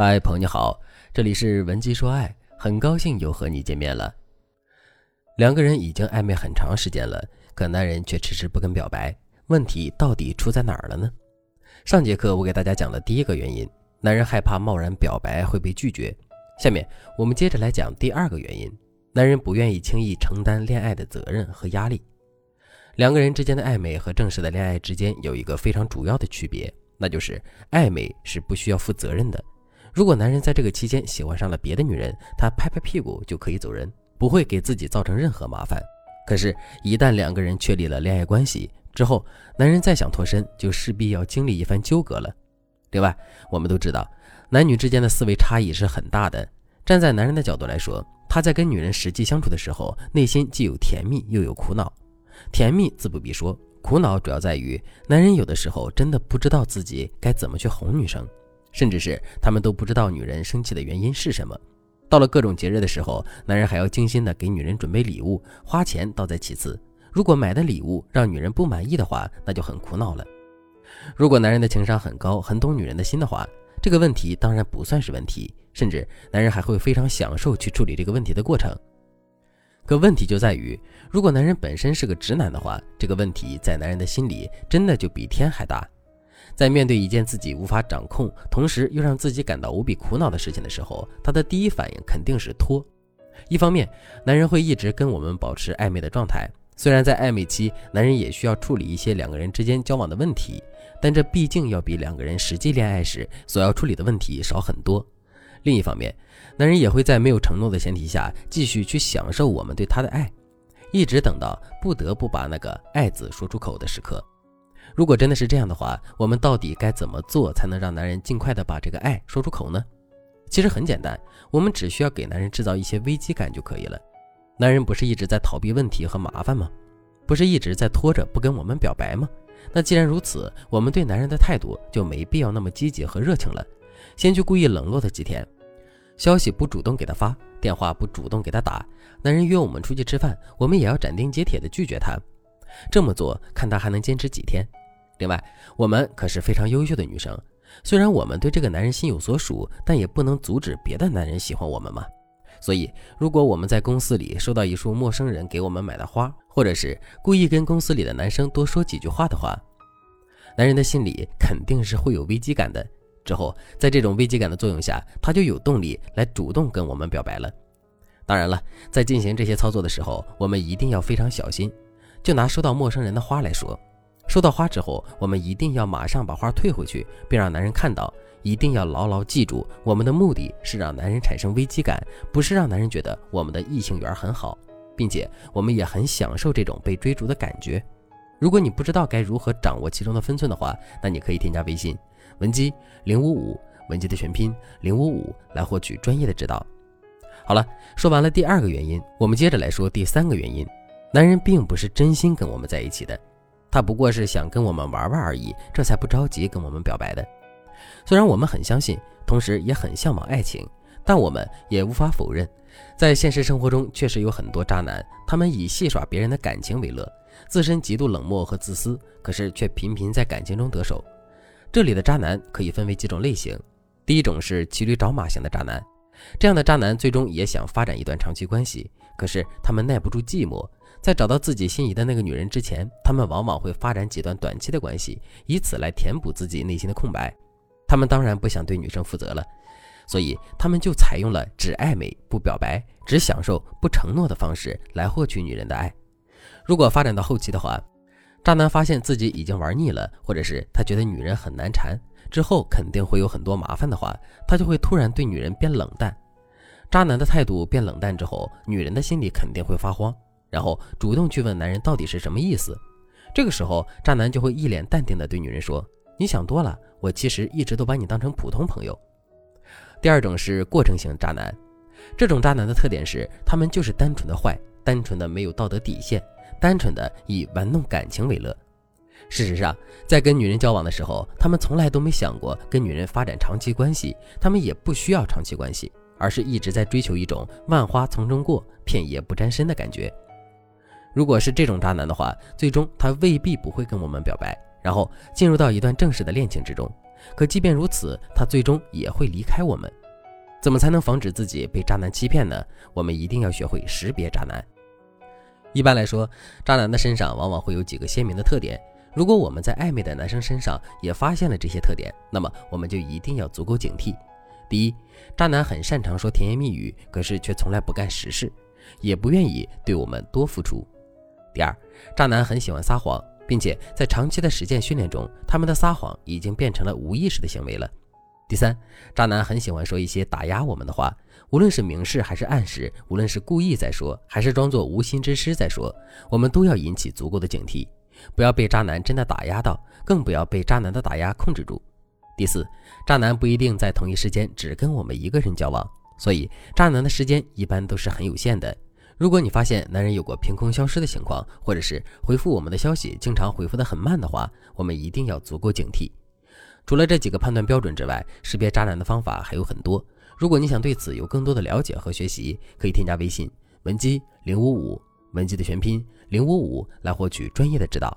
嗨，朋友你好，这里是文姬说爱，很高兴又和你见面了。两个人已经暧昧很长时间了，可男人却迟迟不肯表白，问题到底出在哪儿了呢？上节课我给大家讲了第一个原因，男人害怕贸然表白会被拒绝。下面我们接着来讲第二个原因，男人不愿意轻易承担恋爱的责任和压力。两个人之间的暧昧和正式的恋爱之间有一个非常主要的区别，那就是暧昧是不需要负责任的。如果男人在这个期间喜欢上了别的女人，他拍拍屁股就可以走人，不会给自己造成任何麻烦。可是，一旦两个人确立了恋爱关系之后，男人再想脱身，就势必要经历一番纠葛了。另外，我们都知道，男女之间的思维差异是很大的。站在男人的角度来说，他在跟女人实际相处的时候，内心既有甜蜜又有苦恼。甜蜜自不必说，苦恼主要在于男人有的时候真的不知道自己该怎么去哄女生。甚至是他们都不知道女人生气的原因是什么。到了各种节日的时候，男人还要精心的给女人准备礼物，花钱倒在其次。如果买的礼物让女人不满意的话，那就很苦恼了。如果男人的情商很高，很懂女人的心的话，这个问题当然不算是问题，甚至男人还会非常享受去处理这个问题的过程。可问题就在于，如果男人本身是个直男的话，这个问题在男人的心里真的就比天还大。在面对一件自己无法掌控，同时又让自己感到无比苦恼的事情的时候，他的第一反应肯定是拖。一方面，男人会一直跟我们保持暧昧的状态，虽然在暧昧期，男人也需要处理一些两个人之间交往的问题，但这毕竟要比两个人实际恋爱时所要处理的问题少很多。另一方面，男人也会在没有承诺的前提下，继续去享受我们对他的爱，一直等到不得不把那个“爱”字说出口的时刻。如果真的是这样的话，我们到底该怎么做才能让男人尽快的把这个爱说出口呢？其实很简单，我们只需要给男人制造一些危机感就可以了。男人不是一直在逃避问题和麻烦吗？不是一直在拖着不跟我们表白吗？那既然如此，我们对男人的态度就没必要那么积极和热情了。先去故意冷落他几天，消息不主动给他发，电话不主动给他打，男人约我们出去吃饭，我们也要斩钉截铁的拒绝他。这么做，看他还能坚持几天。另外，我们可是非常优秀的女生，虽然我们对这个男人心有所属，但也不能阻止别的男人喜欢我们嘛。所以，如果我们在公司里收到一束陌生人给我们买的花，或者是故意跟公司里的男生多说几句话的话，男人的心里肯定是会有危机感的。之后，在这种危机感的作用下，他就有动力来主动跟我们表白了。当然了，在进行这些操作的时候，我们一定要非常小心。就拿收到陌生人的花来说，收到花之后，我们一定要马上把花退回去，并让男人看到。一定要牢牢记住，我们的目的是让男人产生危机感，不是让男人觉得我们的异性缘很好，并且我们也很享受这种被追逐的感觉。如果你不知道该如何掌握其中的分寸的话，那你可以添加微信文姬零五五，文姬的全拼零五五，来获取专业的指导。好了，说完了第二个原因，我们接着来说第三个原因。男人并不是真心跟我们在一起的，他不过是想跟我们玩玩而已，这才不着急跟我们表白的。虽然我们很相信，同时也很向往爱情，但我们也无法否认，在现实生活中确实有很多渣男，他们以戏耍别人的感情为乐，自身极度冷漠和自私，可是却频频在感情中得手。这里的渣男可以分为几种类型，第一种是骑驴找马型的渣男，这样的渣男最终也想发展一段长期关系，可是他们耐不住寂寞。在找到自己心仪的那个女人之前，他们往往会发展几段短期的关系，以此来填补自己内心的空白。他们当然不想对女生负责了，所以他们就采用了只暧昧不表白、只享受不承诺的方式来获取女人的爱。如果发展到后期的话，渣男发现自己已经玩腻了，或者是他觉得女人很难缠，之后肯定会有很多麻烦的话，他就会突然对女人变冷淡。渣男的态度变冷淡之后，女人的心里肯定会发慌。然后主动去问男人到底是什么意思，这个时候渣男就会一脸淡定的对女人说：“你想多了，我其实一直都把你当成普通朋友。”第二种是过程型渣男，这种渣男的特点是他们就是单纯的坏，单纯的没有道德底线，单纯的以玩弄感情为乐。事实上，在跟女人交往的时候，他们从来都没想过跟女人发展长期关系，他们也不需要长期关系，而是一直在追求一种万花丛中过，片叶不沾身的感觉。如果是这种渣男的话，最终他未必不会跟我们表白，然后进入到一段正式的恋情之中。可即便如此，他最终也会离开我们。怎么才能防止自己被渣男欺骗呢？我们一定要学会识别渣男。一般来说，渣男的身上往往会有几个鲜明的特点。如果我们在暧昧的男生身上也发现了这些特点，那么我们就一定要足够警惕。第一，渣男很擅长说甜言蜜语，可是却从来不干实事，也不愿意对我们多付出。第二，渣男很喜欢撒谎，并且在长期的实践训练中，他们的撒谎已经变成了无意识的行为了。第三，渣男很喜欢说一些打压我们的话，无论是明示还是暗示，无论是故意在说，还是装作无心之失在说，我们都要引起足够的警惕，不要被渣男真的打压到，更不要被渣男的打压控制住。第四，渣男不一定在同一时间只跟我们一个人交往，所以渣男的时间一般都是很有限的。如果你发现男人有过凭空消失的情况，或者是回复我们的消息经常回复的很慢的话，我们一定要足够警惕。除了这几个判断标准之外，识别渣男的方法还有很多。如果你想对此有更多的了解和学习，可以添加微信文姬零五五，文姬的全拼零五五，来获取专业的指导。